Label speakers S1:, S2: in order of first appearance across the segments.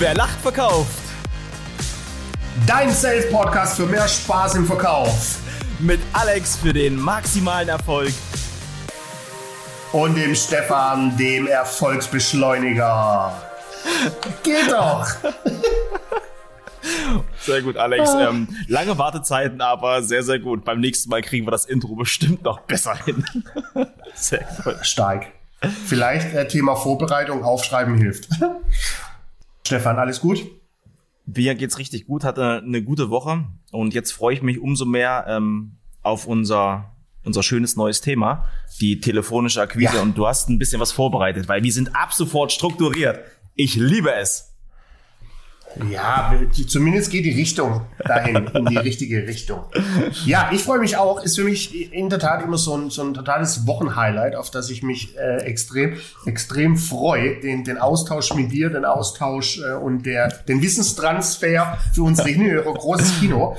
S1: Wer lacht, verkauft.
S2: Dein Sales Podcast für mehr Spaß im Verkauf.
S1: Mit Alex für den maximalen Erfolg.
S2: Und dem Stefan, dem Erfolgsbeschleuniger. Geht doch!
S1: Sehr gut, Alex. Ähm, lange Wartezeiten, aber sehr, sehr gut. Beim nächsten Mal kriegen wir das Intro bestimmt noch besser hin.
S2: sehr gut. Stark. Vielleicht äh, Thema Vorbereitung, Aufschreiben hilft. Stefan, alles gut?
S1: Mir geht's richtig gut, hatte eine gute Woche und jetzt freue ich mich umso mehr ähm, auf unser unser schönes neues Thema, die telefonische Akquise. Ja. Und du hast ein bisschen was vorbereitet, weil wir sind ab sofort strukturiert. Ich liebe es.
S2: Ja, zumindest geht die Richtung dahin, in die richtige Richtung. Ja, ich freue mich auch. Ist für mich in der Tat immer so ein, so ein totales Wochenhighlight, auf das ich mich äh, extrem, extrem freue. Den, den Austausch mit dir, den Austausch äh, und der, den Wissenstransfer für unsere Hinhörer. Großes Kino.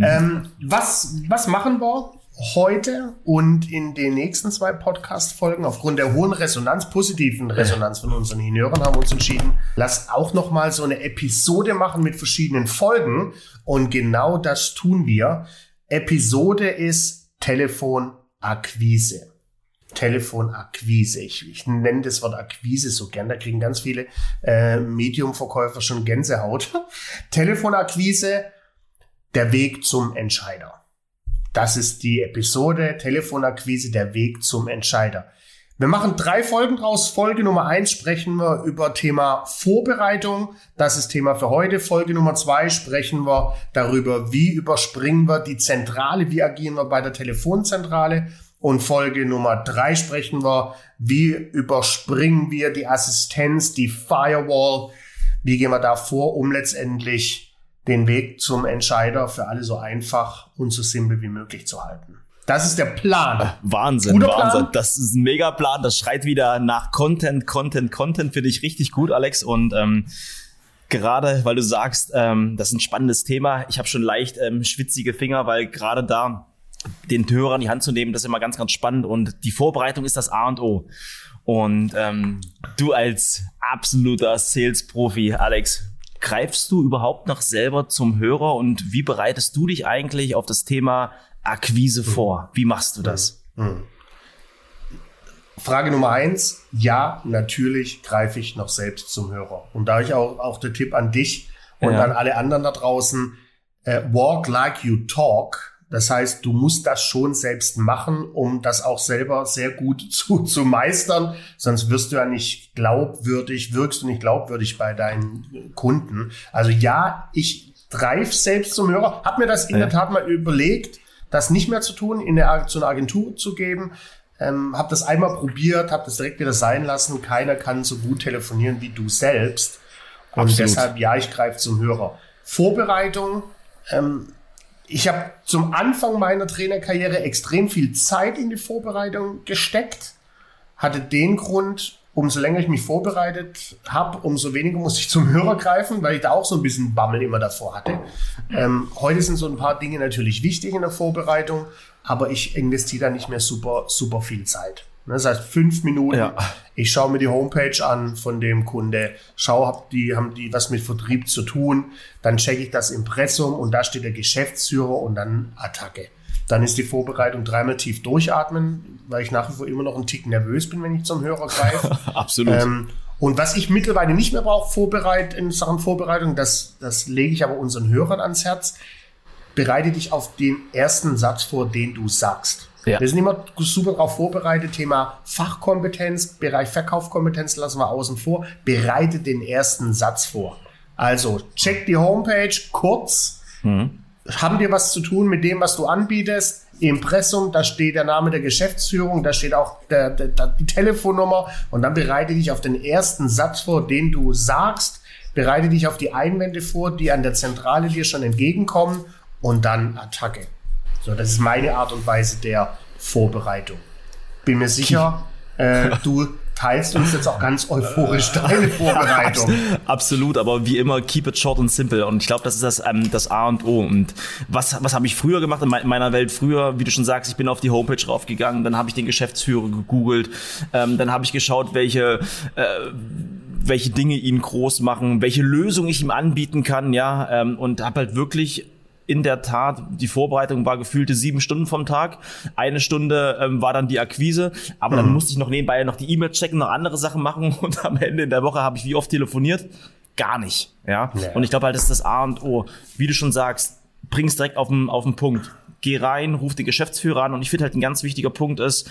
S2: Ähm, was, was machen wir? Heute und in den nächsten zwei Podcast-Folgen aufgrund der hohen Resonanz, positiven Resonanz von unseren Hinhörern haben wir uns entschieden, lass auch noch mal so eine Episode machen mit verschiedenen Folgen und genau das tun wir. Episode ist Telefonakquise. Telefonakquise. Ich, ich nenne das Wort Akquise so gern. Da kriegen ganz viele äh, Mediumverkäufer schon Gänsehaut. Telefonakquise, der Weg zum Entscheider. Das ist die Episode Telefonakquise, der Weg zum Entscheider. Wir machen drei Folgen draus. Folge Nummer eins sprechen wir über Thema Vorbereitung. Das ist Thema für heute. Folge Nummer zwei sprechen wir darüber, wie überspringen wir die Zentrale, wie agieren wir bei der Telefonzentrale. Und Folge Nummer drei sprechen wir, wie überspringen wir die Assistenz, die Firewall, wie gehen wir da vor, um letztendlich den Weg zum Entscheider für alle so einfach und so simpel wie möglich zu halten. Das ist der Plan. Äh,
S1: Wahnsinn, Guter Wahnsinn. Plan? Das ist ein mega Plan. Das schreit wieder nach Content, Content, Content. Finde ich richtig gut, Alex. Und ähm, gerade, weil du sagst, ähm, das ist ein spannendes Thema. Ich habe schon leicht ähm, schwitzige Finger, weil gerade da den Hörer in die Hand zu nehmen, das ist immer ganz, ganz spannend. Und die Vorbereitung ist das A und O. Und ähm, du als absoluter Sales-Profi, Alex, greifst du überhaupt noch selber zum Hörer und wie bereitest du dich eigentlich auf das Thema Akquise mhm. vor? Wie machst du das? Mhm.
S2: Frage Nummer eins. Ja, natürlich greife ich noch selbst zum Hörer. Und da ich auch, auch der Tipp an dich und ja. an alle anderen da draußen, äh, walk like you talk das heißt, du musst das schon selbst machen, um das auch selber sehr gut zu, zu meistern. Sonst wirst du ja nicht glaubwürdig, wirkst du nicht glaubwürdig bei deinen Kunden. Also ja, ich greife selbst zum Hörer. Hab mir das in der Tat mal überlegt, das nicht mehr zu tun, in der, zu einer Agentur zu geben. Ähm, hab das einmal probiert, hab das direkt wieder sein lassen. Keiner kann so gut telefonieren wie du selbst. Und Absolut. deshalb, ja, ich greife zum Hörer. Vorbereitung, ähm, ich habe zum Anfang meiner Trainerkarriere extrem viel Zeit in die Vorbereitung gesteckt. Hatte den Grund, umso länger ich mich vorbereitet habe, umso weniger muss ich zum Hörer greifen, weil ich da auch so ein bisschen Bammel immer davor hatte. Ähm, heute sind so ein paar Dinge natürlich wichtig in der Vorbereitung, aber ich investiere da nicht mehr super, super viel Zeit. Ne, das heißt, fünf Minuten. Ja. Ich schaue mir die Homepage an von dem Kunde, schaue, hab die, haben die was mit Vertrieb zu tun, dann checke ich das Impressum und da steht der Geschäftsführer und dann Attacke. Dann ist die Vorbereitung dreimal tief durchatmen, weil ich nach wie vor immer noch einen Tick nervös bin, wenn ich zum Hörer greife.
S1: Absolut. Ähm,
S2: und was ich mittlerweile nicht mehr brauche, Vorbereit in Sachen Vorbereitung, das, das lege ich aber unseren Hörern ans Herz. Bereite dich auf den ersten Satz vor, den du sagst. Ja. Wir sind immer super darauf vorbereitet. Thema Fachkompetenz, Bereich Verkaufskompetenz lassen wir außen vor. Bereite den ersten Satz vor. Also check die Homepage kurz. Mhm. Haben wir was zu tun mit dem, was du anbietest? Impressum, da steht der Name der Geschäftsführung, da steht auch der, der, der, die Telefonnummer und dann bereite dich auf den ersten Satz vor, den du sagst. Bereite dich auf die Einwände vor, die an der Zentrale dir schon entgegenkommen und dann Attacke. So, das ist meine Art und Weise der Vorbereitung. Bin mir sicher, äh, du teilst uns jetzt auch ganz euphorisch deine Vorbereitung.
S1: Absolut, aber wie immer, keep it short and simple. Und ich glaube, das ist das, ähm, das A und O. Und was, was habe ich früher gemacht in meiner Welt? Früher, wie du schon sagst, ich bin auf die Homepage raufgegangen, dann habe ich den Geschäftsführer gegoogelt, ähm, dann habe ich geschaut, welche äh, welche Dinge ihn groß machen, welche Lösung ich ihm anbieten kann, ja, ähm, und habe halt wirklich in der Tat, die Vorbereitung war gefühlte sieben Stunden vom Tag. Eine Stunde ähm, war dann die Akquise, aber mhm. dann musste ich noch nebenbei noch die E-Mail checken, noch andere Sachen machen und am Ende in der Woche habe ich wie oft telefoniert? Gar nicht. Ja. ja. Und ich glaube halt, das ist das A und O. Wie du schon sagst, bring's direkt auf den, auf den Punkt. Geh rein, ruf den Geschäftsführer an und ich finde halt ein ganz wichtiger Punkt ist,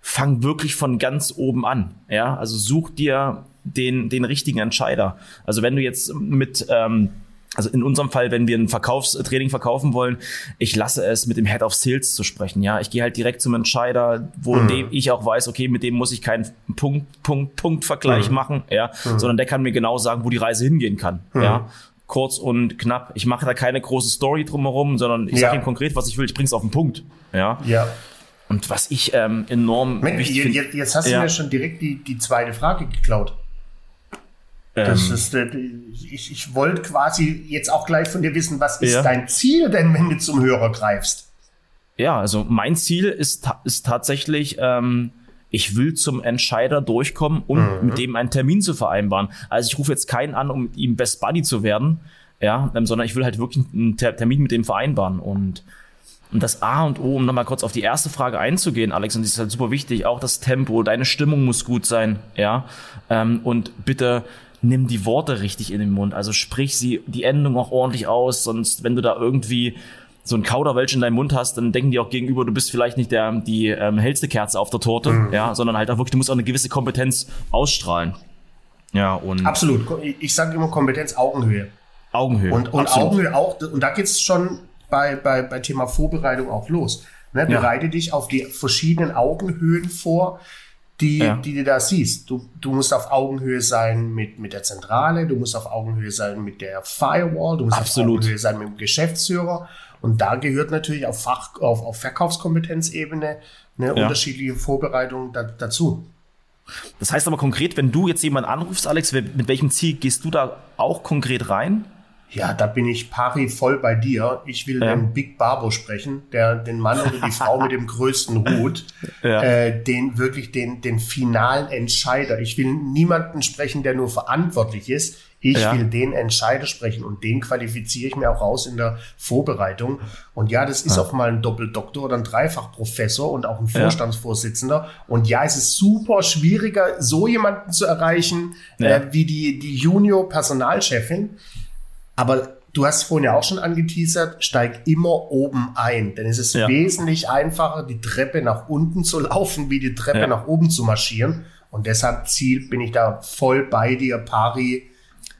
S1: fang wirklich von ganz oben an. Ja, also such dir den, den richtigen Entscheider. Also wenn du jetzt mit, ähm, also in unserem Fall, wenn wir ein Verkaufstraining verkaufen wollen, ich lasse es mit dem Head of Sales zu sprechen. Ja, ich gehe halt direkt zum Entscheider, wo mhm. dem ich auch weiß, okay, mit dem muss ich keinen Punkt, Punkt, Punkt Vergleich mhm. machen, ja, mhm. sondern der kann mir genau sagen, wo die Reise hingehen kann. Mhm. Ja, kurz und knapp. Ich mache da keine große Story drumherum, sondern ich ja. sage ihm konkret, was ich will. Ich bring's auf den Punkt. Ja.
S2: Ja.
S1: Und was ich ähm, enorm
S2: Mensch, wichtig finde. Jetzt hast du ja. mir schon direkt die, die zweite Frage geklaut. Das ähm, ist, äh, ich, ich wollte quasi jetzt auch gleich von dir wissen, was ist ja. dein Ziel denn, wenn du zum Hörer greifst?
S1: Ja, also mein Ziel ist, ist tatsächlich, ähm, ich will zum Entscheider durchkommen und mhm. mit dem einen Termin zu vereinbaren. Also ich rufe jetzt keinen an, um mit ihm Best Buddy zu werden, ja, ähm, sondern ich will halt wirklich einen Termin mit dem vereinbaren und und das A und O, um nochmal kurz auf die erste Frage einzugehen, Alex, und das ist halt super wichtig, auch das Tempo, deine Stimmung muss gut sein, ja. Ähm, und bitte nimm die Worte richtig in den Mund. Also sprich sie, die Endung auch ordentlich aus, sonst, wenn du da irgendwie so ein Kauderwelsch in deinem Mund hast, dann denken die auch gegenüber, du bist vielleicht nicht der, die ähm, hellste Kerze auf der Torte, mhm. ja, sondern halt auch wirklich, du musst auch eine gewisse Kompetenz ausstrahlen. Ja, und.
S2: Absolut. Ich sage immer Kompetenz Augenhöhe.
S1: Augenhöhe.
S2: Und, und Augenhöhe auch, und da geht's schon bei, bei, bei Thema Vorbereitung auch los. Ne? Bereite ja. dich auf die verschiedenen Augenhöhen vor, die, ja. die du da siehst. Du, du musst auf Augenhöhe sein mit, mit der Zentrale, du musst auf Augenhöhe sein mit der Firewall, du musst
S1: Absolut.
S2: auf Augenhöhe sein mit dem Geschäftsführer. Und da gehört natürlich auf Fach, auf, auf Verkaufskompetenzebene eine ja. unterschiedliche Vorbereitung da, dazu.
S1: Das heißt aber konkret, wenn du jetzt jemanden anrufst, Alex, mit welchem Ziel gehst du da auch konkret rein?
S2: Ja, da bin ich pari voll bei dir. Ich will ja. den Big Barbo sprechen, der den Mann oder die Frau mit dem größten Hut, ja. äh, den wirklich den den finalen Entscheider. Ich will niemanden sprechen, der nur verantwortlich ist. Ich ja. will den Entscheider sprechen und den qualifiziere ich mir auch raus in der Vorbereitung. Und ja, das ist ja. auch mal ein Doppeldoktor oder ein Dreifachprofessor und auch ein Vorstandsvorsitzender. Und ja, es ist super schwieriger, so jemanden zu erreichen äh, wie die die Junior Personalchefin. Aber du hast vorhin ja auch schon angeteasert, steig immer oben ein. Denn es ist ja. wesentlich einfacher, die Treppe nach unten zu laufen, wie die Treppe ja. nach oben zu marschieren. Und deshalb Ziel bin ich da voll bei dir, Pari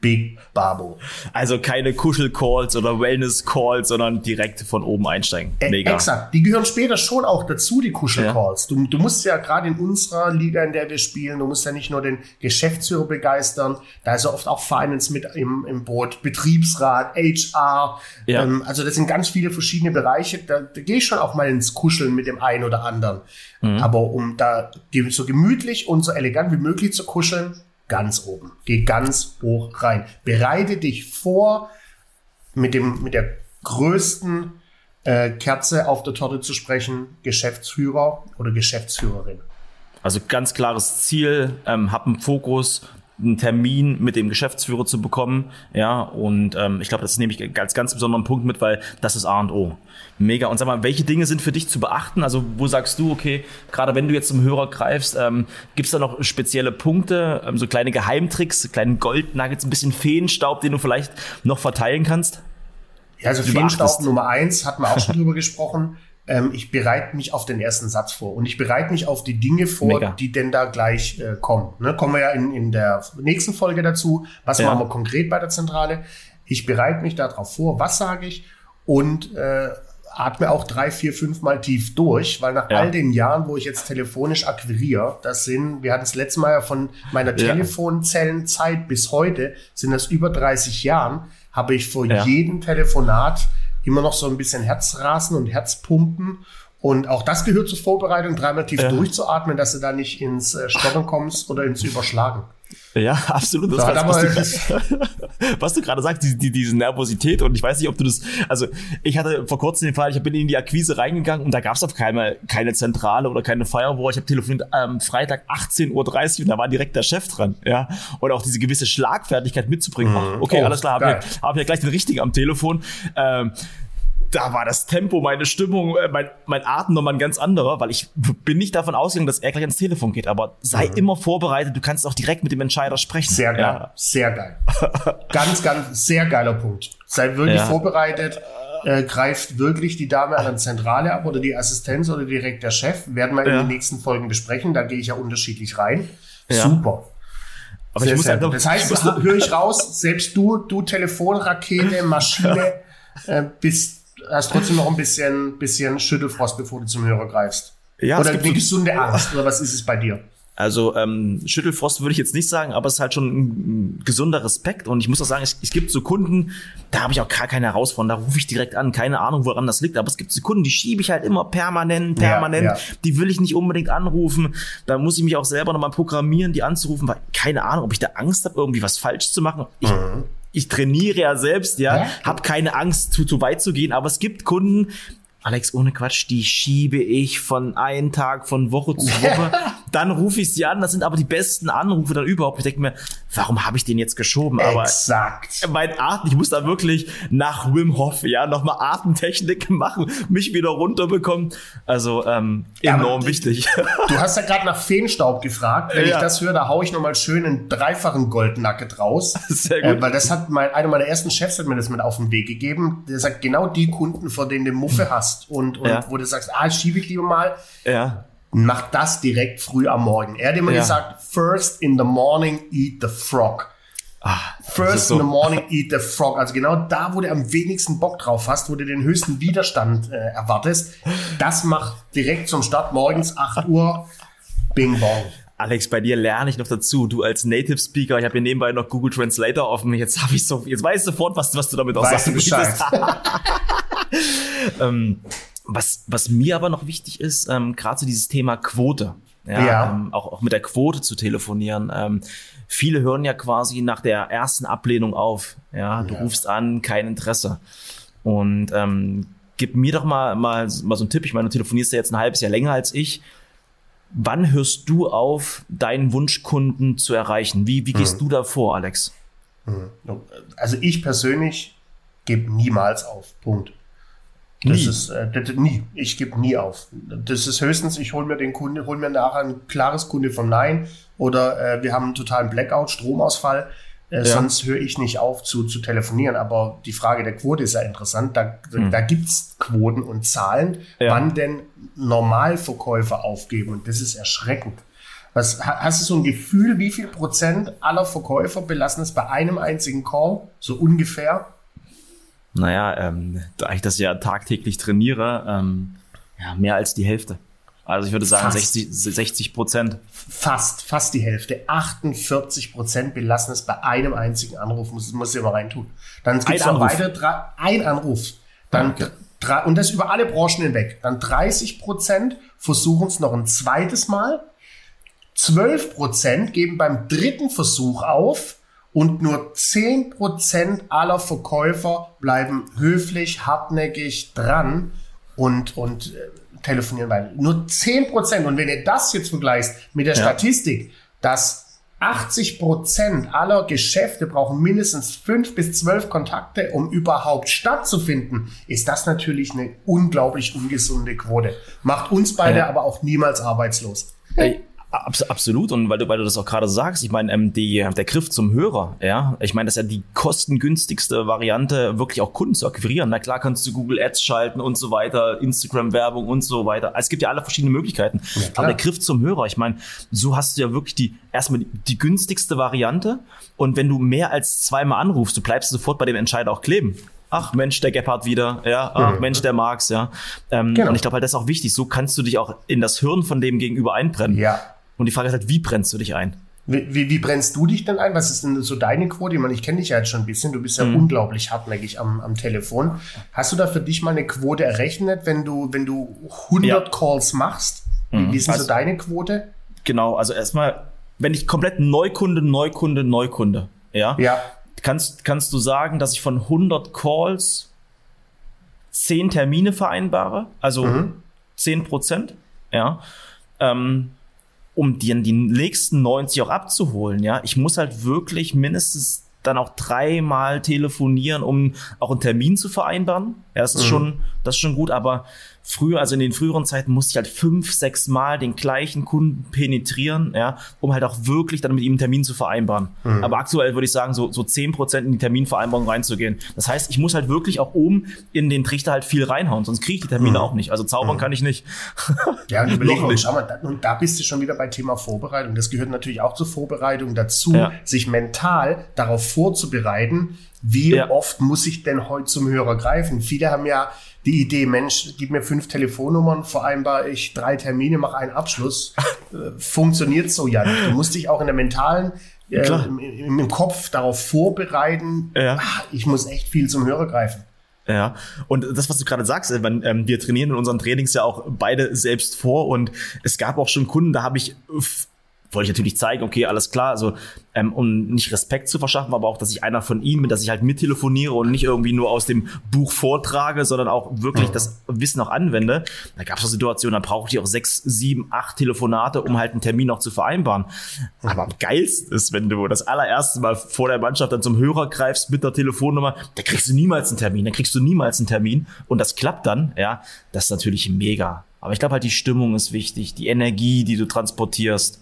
S2: Big Babo.
S1: Also keine Kuschel-Calls oder Wellness-Calls, sondern direkt von oben einsteigen.
S2: Mega. Exakt. Die gehören später schon auch dazu, die Kuschel-Calls. Ja. Du, du musst ja gerade in unserer Liga, in der wir spielen, du musst ja nicht nur den Geschäftsführer begeistern, da ist ja oft auch Finance mit im, im Boot, Betriebsrat, HR. Ja. Ähm, also das sind ganz viele verschiedene Bereiche. Da, da gehe ich schon auch mal ins Kuscheln mit dem einen oder anderen. Mhm. Aber um da so gemütlich und so elegant wie möglich zu kuscheln, ganz oben. Geh ganz hoch rein. Bereite dich vor, mit, dem, mit der größten äh, Kerze auf der Torte zu sprechen, Geschäftsführer oder Geschäftsführerin.
S1: Also ganz klares Ziel, ähm, hab einen Fokus, einen Termin mit dem Geschäftsführer zu bekommen. Ja, und ähm, ich glaube, das nehme ich als ganz besonderen Punkt mit, weil das ist A und O. Mega. Und sag mal, welche Dinge sind für dich zu beachten? Also, wo sagst du, okay, gerade wenn du jetzt zum Hörer greifst, ähm, gibt es da noch spezielle Punkte, ähm, so kleine Geheimtricks, kleinen Goldnuggets, ein bisschen Feenstaub, den du vielleicht noch verteilen kannst?
S2: Ja, also Feenstaub Nummer eins, hatten wir auch schon drüber gesprochen ähm, ich bereite mich auf den ersten Satz vor und ich bereite mich auf die Dinge vor, Mega. die denn da gleich äh, kommen. Ne? Kommen wir ja in, in der nächsten Folge dazu. Was ja. machen wir konkret bei der Zentrale? Ich bereite mich darauf vor, was sage ich und äh, atme auch drei, vier, fünf Mal tief durch, weil nach ja. all den Jahren, wo ich jetzt telefonisch akquiriere, das sind, wir hatten es letztes Mal ja von meiner ja. Telefonzellenzeit bis heute, sind das über 30 Jahren, habe ich vor ja. jedem Telefonat immer noch so ein bisschen Herzrasen und Herzpumpen. Und auch das gehört zur Vorbereitung, dreimal tief ja. durchzuatmen, dass du da nicht ins äh, Stottern kommst oder ins Überschlagen.
S1: Ja, absolut. Das
S2: Da
S1: was, du, was du gerade sagst, die, die, diese Nervosität und ich weiß nicht, ob du das, also ich hatte vor kurzem den Fall, ich bin in die Akquise reingegangen und da gab es auf keine, keine Zentrale oder keine Firewall. Ich habe telefoniert ähm, Freitag 18.30 Uhr und da war direkt der Chef dran, ja. Und auch diese gewisse Schlagfertigkeit mitzubringen. Ach, okay,
S2: Oh,
S1: alles klar, habe
S2: geil.
S1: ich, hab ich ja gleich den richtigen am Telefon. Ähm, da war das Tempo, meine Stimmung, äh, mein, mein Atem nochmal ein ganz anderer, weil ich bin nicht davon ausgegangen, dass er gleich ans Telefon geht. Aber sei immer vorbereitet, du kannst auch direkt mit dem Entscheider sprechen.
S2: Mhm. Sehr geil,
S1: Ja.
S2: sehr geil. ganz, ganz, sehr geiler Punkt. Seid wirklich
S1: Ja.
S2: vorbereitet. Äh, greift wirklich die Dame an der Zentrale ab oder die Assistenz oder direkt der Chef. Werden wir in
S1: Ja.
S2: den nächsten Folgen besprechen. Da gehe ich ja unterschiedlich rein. Super.
S1: Aber
S2: Sehr,
S1: ich muss halt noch,
S2: das heißt, das höre ich raus, selbst du, du Telefonrakete, Maschine, äh, bist, hast trotzdem noch ein bisschen, bisschen Schüttelfrost, bevor du zum Hörer greifst.
S1: Ja,
S2: oder
S1: gibt
S2: eine
S1: so-
S2: gesunde Angst, oder was ist es bei dir?
S1: Also ähm, Schüttelfrost würde ich jetzt nicht sagen, aber es ist halt schon ein, ein gesunder Respekt. Und ich muss auch sagen, es, es gibt so Kunden, da habe ich auch gar keine Herausforderung, da rufe ich direkt an, keine Ahnung, woran das liegt. Aber es gibt so Kunden, die schiebe ich halt immer permanent,
S2: Ja,
S1: permanent.
S2: ja.
S1: Die will ich nicht unbedingt anrufen. Da muss ich mich auch selber nochmal programmieren, die anzurufen, weil keine Ahnung, ob ich da Angst habe, irgendwie was falsch zu machen. Ich, ich trainiere ja selbst, ja,
S2: Ja.
S1: habe keine Angst, zu, zu weit zu gehen. Aber es gibt Kunden, Alex, ohne Quatsch, die schiebe ich von einem Tag, von Woche zu Woche. dann rufe ich sie an. Das sind aber die besten Anrufe dann überhaupt. Ich denke mir, warum habe ich den jetzt geschoben? Aber
S2: Exakt.
S1: mein Atem, ich muss da wirklich nach Wim Hof, ja, nochmal Atemtechnik machen, mich wieder runterbekommen. Also ähm,
S2: Ja,
S1: enorm
S2: die-
S1: wichtig.
S2: Du hast ja gerade nach Feenstaub gefragt. Wenn
S1: Ja.
S2: ich das höre, da hau ich nochmal schön einen dreifachen Goldnugget raus.
S1: Sehr gut.
S2: Äh, weil das hat mein, einer meiner ersten Chefs hat mir das mit auf den Weg gegeben. Der sagt, genau die Kunden, vor denen du Muffe hast und, und
S1: Ja.
S2: wo du sagst, ah, schiebe ich lieber mal,
S1: ja.
S2: mach das direkt früh am Morgen. Er hat immer
S1: Ja.
S2: gesagt, first in the morning eat the frog.
S1: Ist
S2: First
S1: so-
S2: in the morning eat the frog. Also genau da, wo du am wenigsten Bock drauf hast, wo du den höchsten Widerstand äh, erwartest, das macht direkt zum Start morgens 8 Uhr Bing Bong.
S1: Alex, bei dir lerne ich noch dazu. Du als Native Speaker, ich habe hier nebenbei noch Google Translator offen. Jetzt habe ich so, jetzt weiß ich sofort, was, was du damit auch
S2: Weißt du
S1: sagen
S2: Bescheid?
S1: ähm, was, was mir aber noch wichtig ist, ähm, gerade so dieses Thema Quote. Ja,
S2: Ja.
S1: Ähm, auch, auch mit der Quote zu telefonieren. Ähm, viele hören ja quasi nach der ersten Ablehnung auf. Ja, du
S2: Ja.
S1: rufst an, kein Interesse. Und ähm, gib mir doch mal, mal, mal so einen Tipp. Ich meine, du telefonierst ja jetzt ein halbes Jahr länger als ich. Wann hörst du auf, deinen Wunschkunden zu erreichen? Wie, wie gehst du da vor, Alex?
S2: Also ich persönlich gebe niemals auf. Punkt. Das
S1: Nie.
S2: ist äh, das, nie. Ich gebe nie auf. Das ist höchstens, ich hole mir den Kunde, hole mir nachher ein klares Kunde vom Nein oder äh, wir haben einen totalen Blackout, Stromausfall. Äh, Sonst höre ich nicht auf zu, zu telefonieren. Aber die Frage der Quote ist ja interessant. Da, da gibt's Quoten und Zahlen,
S1: Ja.
S2: wann denn Normalverkäufer aufgeben. Und das ist erschreckend. Was, ha- hast du so ein Gefühl, wie viel Prozent aller Verkäufer belassen es bei einem einzigen Call? So ungefähr?
S1: Naja, ähm, da ich das ja tagtäglich trainiere, ähm, ja, mehr als die Hälfte. Also ich würde sagen
S2: Fast.
S1: 60, 60 Prozent.
S2: fast, fast die Hälfte, 48 Prozent belassen es bei einem einzigen Anruf, muss, muss ihr mal reintun. Dann gibt es noch
S1: Anruf.
S2: weitere, drei, ein Anruf. Dann,
S1: Okay.
S2: drei, und das über alle Branchen hinweg. Dann 30 Prozent versuchen es noch ein zweites Mal. 12 Prozent geben beim dritten Versuch auf. Und nur 10 Prozent aller Verkäufer bleiben höflich, hartnäckig dran und, und äh, telefonieren weiter. Nur 10 Prozent. Und wenn ihr das jetzt vergleicht mit der
S1: Ja.
S2: Statistik, dass 80 Prozent aller Geschäfte brauchen mindestens fünf bis zwölf Kontakte, um überhaupt stattzufinden, ist das natürlich eine unglaublich ungesunde Quote. Macht uns beide
S1: Ja.
S2: aber auch niemals arbeitslos.
S1: Ey, abs absolut. Und weil du, weil du das auch gerade sagst, ich meine, ähm, die, der Griff zum Hörer, ja, ich meine, das ist ja die kostengünstigste Variante, wirklich auch Kunden zu akquirieren. Na klar kannst du Google Ads schalten und so weiter, Instagram-Werbung und so weiter. Es gibt ja alle verschiedene Möglichkeiten.
S2: klar.
S1: Aber der Griff zum Hörer, ich meine, so hast du ja wirklich die, erstmal die, die günstigste Variante. Und wenn du mehr als zweimal anrufst, du bleibst sofort bei dem Entscheider auch kleben. Ach Mensch, der Gebhardt wieder, ja, ach
S2: Mhm.
S1: Mensch, der Marx, ja. Ähm,
S2: Genau.
S1: Und ich glaube halt, das ist auch wichtig. So kannst du dich auch in das Hirn von dem Gegenüber einbrennen.
S2: Ja.
S1: Und die Frage ist halt, wie brennst du dich ein?
S2: Wie, wie, wie brennst du dich denn ein? Was ist denn so deine Quote? Ich, meine, ich kenne dich ja jetzt schon ein bisschen. Du bist
S1: Mhm.
S2: ja unglaublich hartnäckig am, am Telefon. Hast du da für dich mal eine Quote errechnet, wenn du, wenn du 100
S1: Ja.
S2: Calls machst? Wie, wie ist denn
S1: Also-
S2: so deine Quote?
S1: Genau, also erstmal wenn ich komplett Neukunde, Neukunde, Neukunde, ja,
S2: Ja.
S1: kannst, kannst du sagen, dass ich von 100 Calls 10 Termine vereinbare, also 10 Prozent, ja, ähm, um die, die nächsten 90 auch abzuholen, ja. Ich muss halt wirklich mindestens dann auch dreimal telefonieren, um auch einen Termin zu vereinbaren. Ja, das ist schon, das ist schon gut, aber früher, also in den früheren Zeiten musste ich halt fünf, sechs Mal den gleichen Kunden penetrieren, ja, um halt auch wirklich dann mit ihm einen Termin zu vereinbaren. Aber aktuell würde ich sagen, so, so zehn Prozent in die Terminvereinbarung reinzugehen. Das heißt, ich muss halt wirklich auch oben in den Trichter halt viel reinhauen, sonst kriege ich die Termine auch nicht. Also zaubern kann ich nicht.
S2: Ja, und überleg
S1: Noch
S2: mal,
S1: nicht.
S2: schau mal, da, und da bist du schon wieder bei Thema Vorbereitung. Das gehört natürlich auch zur Vorbereitung dazu,
S1: Ja.
S2: sich mental darauf vorzubereiten, wie
S1: Ja.
S2: oft muss ich denn heute zum Hörer greifen. Viele haben ja die Idee, Mensch, gib mir fünf Telefonnummern, vereinbare ich drei Termine, mache einen Abschluss. Äh, Funktioniert so ja nicht. Du musst dich auch in der mentalen, äh, im, im, im Kopf darauf vorbereiten,
S1: Ja.
S2: ah, ich muss echt viel zum Hörer greifen.
S1: Ja, und das, was du gerade sagst, äh, wenn, ähm, wir trainieren in unseren Trainings ja auch beide selbst vor und es gab auch schon Kunden, da habe ich, wollte ich natürlich zeigen, okay, alles klar, also ähm, um nicht Respekt zu verschaffen, aber auch, dass ich einer von ihnen bin, dass ich halt mittelefoniere und nicht irgendwie nur aus dem Buch vortrage, sondern auch wirklich das Wissen auch anwende. Da gab es eine Situation, da brauchte ich auch sechs, sieben, acht Telefonate, um halt einen Termin noch zu vereinbaren. Aber am geilsten ist, wenn du das allererste Mal vor der Mannschaft dann zum Hörer greifst mit der Telefonnummer, da kriegst du niemals einen Termin, dann kriegst du niemals einen Termin und das klappt dann, ja, das ist natürlich mega. Aber ich glaube halt, die Stimmung ist wichtig, die Energie, die du transportierst.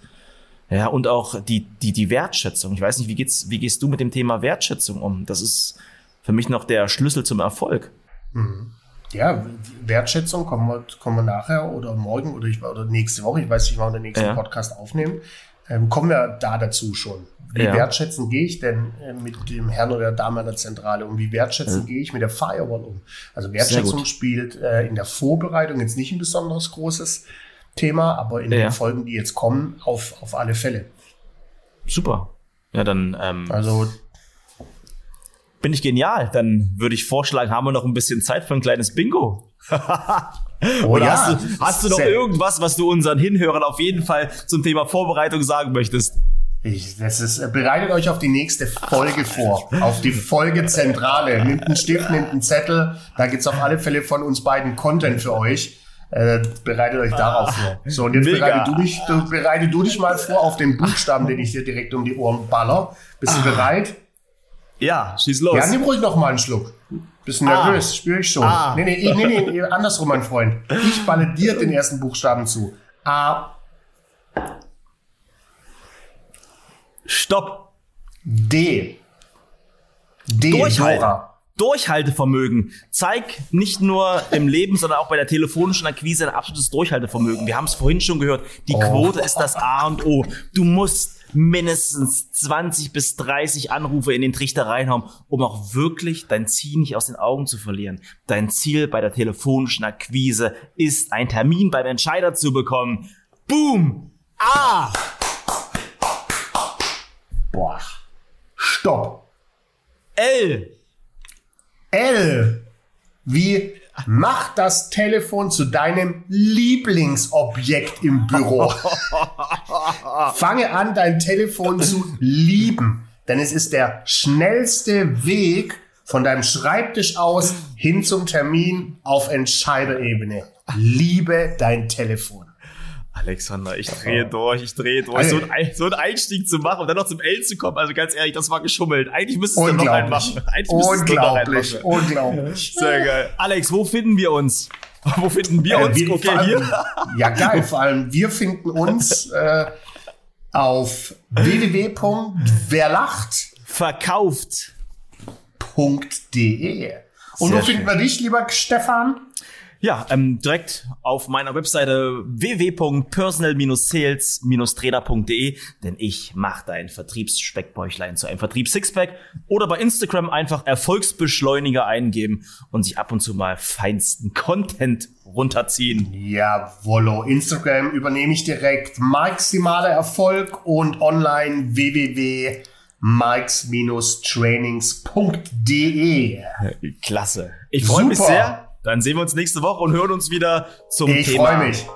S1: Ja, und auch die, die, die Wertschätzung. Ich weiß nicht, wie geht's, wie gehst du mit dem Thema Wertschätzung um? Das ist für mich noch der Schlüssel zum Erfolg.
S2: Ja, die Wertschätzung kommen wir, kommen wir nachher oder morgen oder, ich, oder nächste Woche. Ich weiß nicht, wann wir den nächsten
S1: Ja.
S2: Podcast aufnehmen. Ähm, kommen wir da dazu schon. Wie
S1: Ja.
S2: wertschätzend gehe ich denn äh, mit dem Herrn oder der Dame an der Zentrale um? Wie wertschätzend gehe ich mit der Firewall um? Also Wertschätzung spielt äh, in der Vorbereitung jetzt nicht ein besonders großes Thema, aber in
S1: Ja.
S2: den Folgen, die jetzt kommen, auf, auf alle Fälle.
S1: Super. Ja, dann ähm,
S2: Also
S1: bin ich genial. Dann würde ich vorschlagen, haben wir noch ein bisschen Zeit für ein kleines Bingo.
S2: Oh
S1: Oder
S2: ja,
S1: hast, du, hast du noch irgendwas, was du unseren Hinhörern auf jeden Fall zum Thema Vorbereitung sagen möchtest?
S2: Ich, das ist, äh, bereitet euch auf die nächste Folge vor, auf die Folge Zentrale. Nehmt einen Stift, nehmt einen Zettel, da gibt's auf alle Fälle von uns beiden Content für euch. Äh, bereitet euch darauf vor. So, und jetzt
S1: Mega.
S2: bereite du, dich, du, bereite du dich mal vor auf den Buchstaben, den ich dir direkt um die Ohren baller. Bist du bereit?
S1: Ja, schieß los.
S2: Ja, nimm ruhig noch mal einen Schluck. Bist nervös, spüre ich schon.
S1: Ah.
S2: Nee, nee, ich- nee, nee, nee, andersrum, mein Freund. Ich balle dir den ersten Buchstaben zu. A,
S1: Stopp.
S2: D. D,
S1: Durchhalten.
S2: Dora.
S1: Durchhaltevermögen. Zeig nicht nur im Leben, sondern auch bei der telefonischen Akquise ein absolutes Durchhaltevermögen. Wir haben es vorhin schon gehört. Die
S2: Oh.
S1: Quote ist das A und O. Du musst mindestens 20 bis 30 Anrufe in den Trichter reinhauen, um auch wirklich dein Ziel nicht aus den Augen zu verlieren. Dein Ziel bei der telefonischen Akquise ist, einen Termin beim Entscheider zu bekommen. Boom! A!
S2: Boah. Stopp.
S1: L!
S2: L. Wie mach das Telefon zu deinem Lieblingsobjekt im Büro. Fange an, dein Telefon zu lieben. Denn es ist der schnellste Weg von deinem Schreibtisch aus hin zum Termin auf Entscheiderebene. Liebe dein Telefon.
S1: Alexander, ich drehe durch, ich drehe durch. So ein, so einen Einstieg zu machen und dann noch zum L zu kommen, also ganz ehrlich, das war geschummelt. Eigentlich müsstest du noch einen
S2: Unglaublich.
S1: machen. Eigentlich du noch einen
S2: Unglaublich.
S1: machen.
S2: Unglaublich.
S1: Sehr geil. Alex, wo finden wir uns? Wo finden wir
S2: Äh,
S1: uns?
S2: wir-
S1: okay,
S2: allem-
S1: hier.
S2: Ja, geil. Vor allem, wir finden uns äh, auf www.werlacht.de.
S1: Verkauft.
S2: Und
S1: Sehr
S2: wo
S1: schön.
S2: finden wir dich, lieber Stefan?
S1: Ja, ähm, direkt auf meiner Webseite www.personal-sales-trainer.de, denn ich mache dein Vertriebsspeckbäuchlein zu einem Vertriebs-Sixpack oder bei Instagram einfach Erfolgsbeschleuniger eingeben und sich ab und zu mal feinsten Content runterziehen.
S2: Jawollo. Instagram übernehme ich direkt. Maximaler Erfolg und online www.mikes-trainings.de.
S1: Klasse. Ich freue mich sehr. Dann sehen wir uns nächste Woche und hören uns wieder zum
S2: Ich
S1: Thema
S2: freue mich.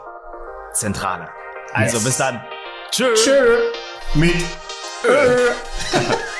S1: Zentrale. Also
S2: Yes.
S1: bis dann. Tschüss.
S2: Tschö. mit Ö.